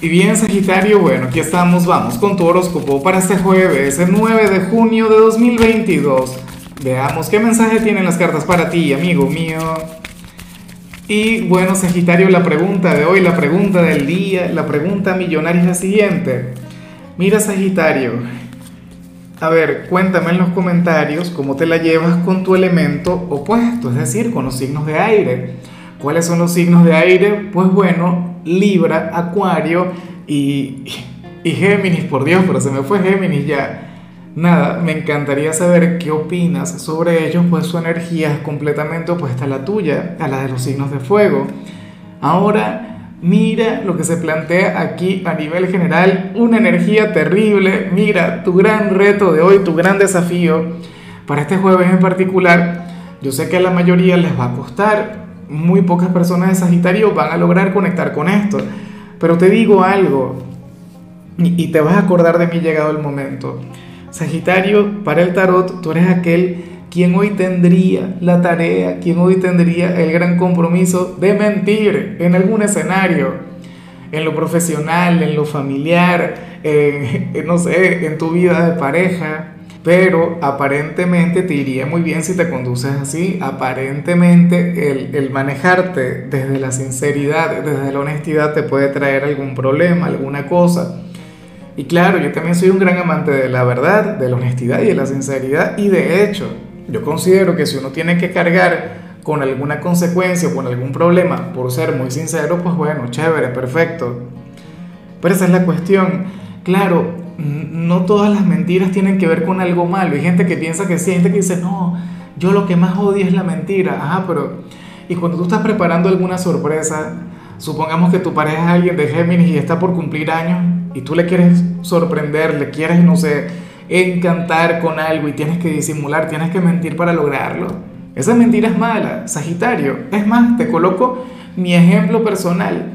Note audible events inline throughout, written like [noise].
Y bien, Sagitario, bueno, aquí estamos, vamos con tu horóscopo para este jueves, el 9 de junio de 2022. Veamos qué mensaje tienen las cartas para ti, amigo mío. Y bueno, Sagitario, la pregunta de hoy, la pregunta del día, la pregunta millonaria es la siguiente. Mira, Sagitario, a ver, cuéntame en los comentarios cómo te la llevas con tu elemento opuesto, es decir, con los signos de aire. ¿Cuáles son los signos de aire? Pues bueno, Libra, Acuario y, y Géminis, por Dios, pero se me fue Géminis ya. Nada, me encantaría saber qué opinas sobre ellos, pues su energía es completamente opuesta a la tuya, a la de los signos de fuego. Ahora, mira lo que se plantea aquí a nivel general, una energía terrible. Mira, tu gran reto de hoy, tu gran desafío para este jueves en particular, yo sé que a la mayoría les va a costar, muy pocas personas de Sagitario van a lograr conectar con esto. Pero te digo algo, y te vas a acordar de mí llegado el momento. Sagitario, para el tarot, tú eres aquel quien hoy tendría la tarea, quien hoy tendría el gran compromiso de mentir en algún escenario, en lo profesional, en lo familiar, [laughs] no sé, en tu vida de pareja, pero aparentemente te iría muy bien si te conduces así. Aparentemente el, el, manejarte desde la sinceridad, desde la honestidad te puede traer algún problema, alguna cosa. Y claro, yo también soy un gran amante de la verdad, de la honestidad y de la sinceridad. Y de hecho, yo considero que si uno tiene que cargar con alguna consecuencia o con algún problema por ser muy sincero, pues bueno, chévere, perfecto. Pero esa es la cuestión. Claro, no todas las mentiras tienen que ver con algo malo. Hay gente que piensa que sí, hay gente que dice, no, yo lo que más odio es la mentira. Ajá, pero... Y cuando tú estás preparando alguna sorpresa, supongamos que tu pareja es alguien de Géminis y está por cumplir años y tú le quieres sorprender, le quieres, no sé, encantar con algo y tienes que disimular, tienes que mentir para lograrlo. Esa mentira es mala, Sagitario. Es más, te coloco mi ejemplo personal.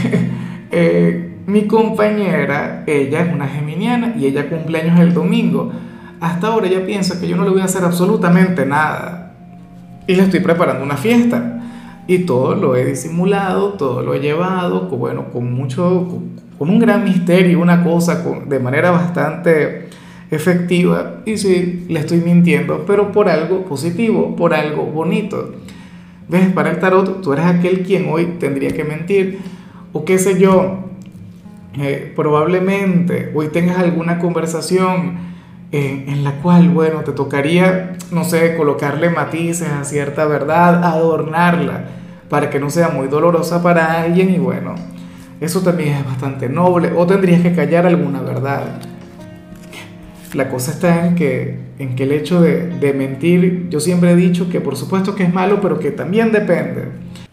[laughs] eh, mi compañera, ella es una geminiana y ella cumpleaños el domingo. Hasta ahora ella piensa que yo no le voy a hacer absolutamente nada. Y le estoy preparando una fiesta. Y todo lo he disimulado, todo lo he llevado, con, bueno, con mucho, con, un gran misterio, una cosa de manera bastante efectiva. Y sí, le estoy mintiendo, pero por algo positivo, por algo bonito. ¿Ves? Para el tarot, tú eres aquel quien hoy tendría que mentir. O qué sé yo, probablemente hoy tengas alguna conversación eh, en la cual, bueno, te tocaría, no sé, colocarle matices a cierta verdad, adornarla para que no sea muy dolorosa para alguien y bueno, eso también es bastante noble o tendrías que callar alguna verdad. La cosa está en que, en que el hecho de, de mentir, yo siempre he dicho que por supuesto que es malo, pero que también depende.